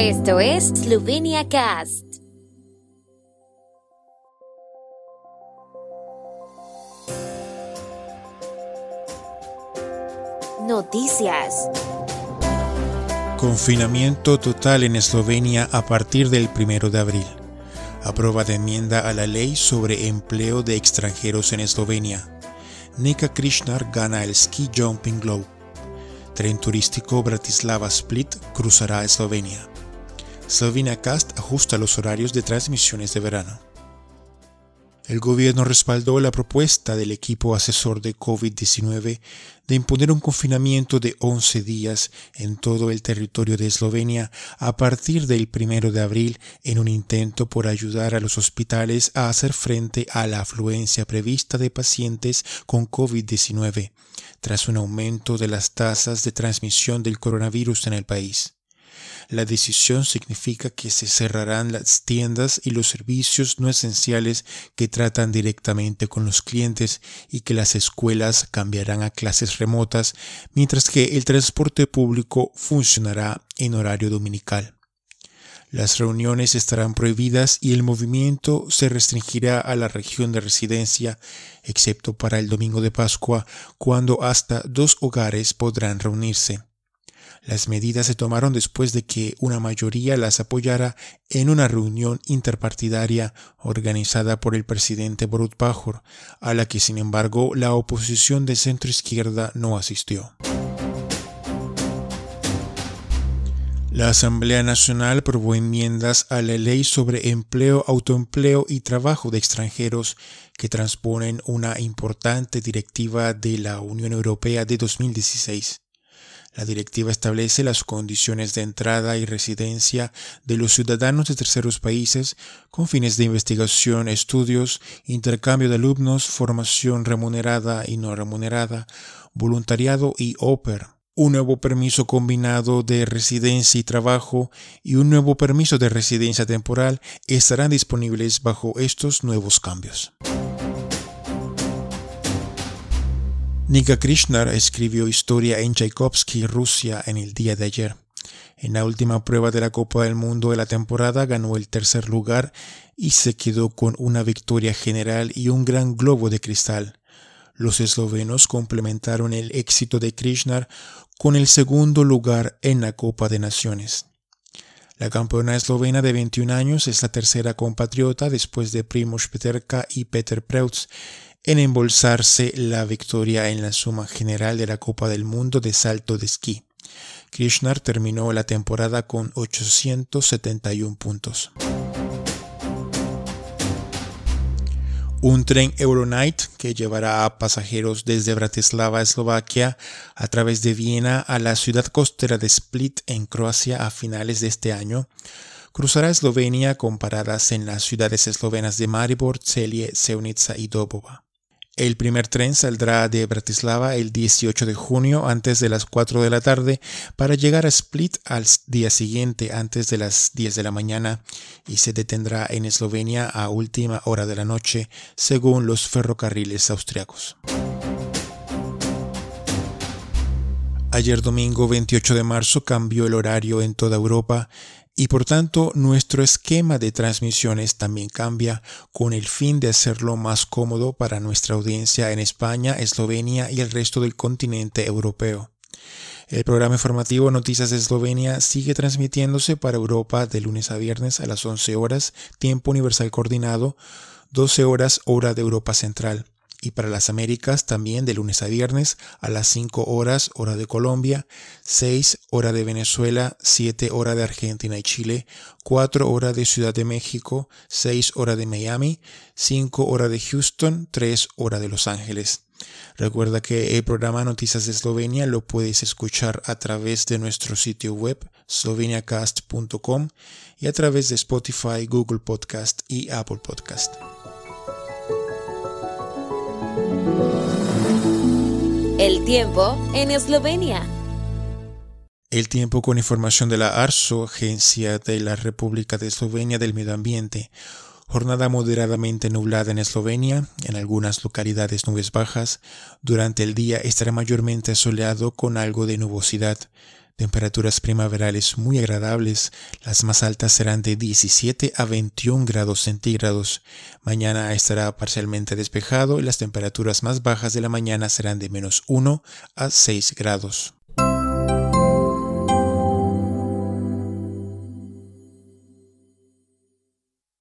Esto es Slovenia Cast. Noticias. Confinamiento total en Eslovenia a partir del 1 de abril. Aprobada enmienda a la ley sobre empleo de extranjeros en Eslovenia. Nika Krishnar gana el Ski Jumping Globe. Tren turístico Bratislava-Split cruzará Eslovenia. Slovenia Cast ajusta los horarios de transmisiones de verano. El gobierno respaldó la propuesta del equipo asesor de COVID-19 de imponer un confinamiento de 11 días en todo el territorio de Eslovenia a partir del 1 de abril en un intento por ayudar a los hospitales a hacer frente a la afluencia prevista de pacientes con COVID-19 tras un aumento de las tasas de transmisión del coronavirus en el país. La decisión significa que se cerrarán las tiendas y los servicios no esenciales que tratan directamente con los clientes y que las escuelas cambiarán a clases remotas, mientras que el transporte público funcionará en horario dominical. Las reuniones estarán prohibidas y el movimiento se restringirá a la región de residencia, excepto para el domingo de Pascua, cuando hasta dos hogares podrán reunirse. Las medidas se tomaron después de que una mayoría las apoyara en una reunión interpartidaria organizada por el presidente Borut Pajor, a la que sin embargo la oposición de centro izquierda no asistió. La Asamblea Nacional aprobó enmiendas a la ley sobre empleo, autoempleo y trabajo de extranjeros que transponen una importante directiva de la Unión Europea de 2016. La directiva establece las condiciones de entrada y residencia de los ciudadanos de terceros países con fines de investigación, estudios, intercambio de alumnos, formación remunerada y no remunerada, voluntariado y OPER. Un nuevo permiso combinado de residencia y trabajo y un nuevo permiso de residencia temporal estarán disponibles bajo estos nuevos cambios. Nika Krishnar escribió historia en Tchaikovsky, Rusia, en el día de ayer. En la última prueba de la Copa del Mundo de la temporada ganó el tercer lugar y se quedó con una victoria general y un gran globo de cristal. Los eslovenos complementaron el éxito de Krishnar con el segundo lugar en la Copa de Naciones. La campeona eslovena de 21 años es la tercera compatriota después de Primoz Peterka y Peter Preutz en embolsarse la victoria en la suma general de la Copa del Mundo de salto de esquí. Krishnar terminó la temporada con 871 puntos. Un tren Euronight que llevará a pasajeros desde Bratislava, Eslovaquia, a través de Viena a la ciudad costera de Split en Croacia a finales de este año, cruzará Eslovenia con paradas en las ciudades eslovenas de Maribor, Celje, Seunica y Dobova. El primer tren saldrá de Bratislava el 18 de junio antes de las 4 de la tarde para llegar a Split al día siguiente antes de las 10 de la mañana y se detendrá en Eslovenia a última hora de la noche según los ferrocarriles austriacos. Ayer domingo 28 de marzo cambió el horario en toda Europa y por tanto nuestro esquema de transmisiones también cambia con el fin de hacerlo más cómodo para nuestra audiencia en España, Eslovenia y el resto del continente europeo. El programa informativo Noticias de Eslovenia sigue transmitiéndose para Europa de lunes a viernes a las 11 horas, tiempo universal coordinado, 12 horas hora de Europa Central y para las Américas también de lunes a viernes a las 5 horas hora de Colombia, 6 hora de Venezuela, 7 hora de Argentina y Chile, 4 hora de Ciudad de México, 6 hora de Miami, 5 hora de Houston, 3 hora de Los Ángeles. Recuerda que el programa Noticias de Eslovenia lo puedes escuchar a través de nuestro sitio web sloveniacast.com y a través de Spotify, Google Podcast y Apple Podcast. El tiempo en Eslovenia. El tiempo con información de la ARSO, Agencia de la República de Eslovenia del Medio Ambiente. Jornada moderadamente nublada en Eslovenia, en algunas localidades nubes bajas. Durante el día estará mayormente soleado con algo de nubosidad. Temperaturas primaverales muy agradables, las más altas serán de 17 a 21 grados centígrados. Mañana estará parcialmente despejado y las temperaturas más bajas de la mañana serán de menos 1 a 6 grados.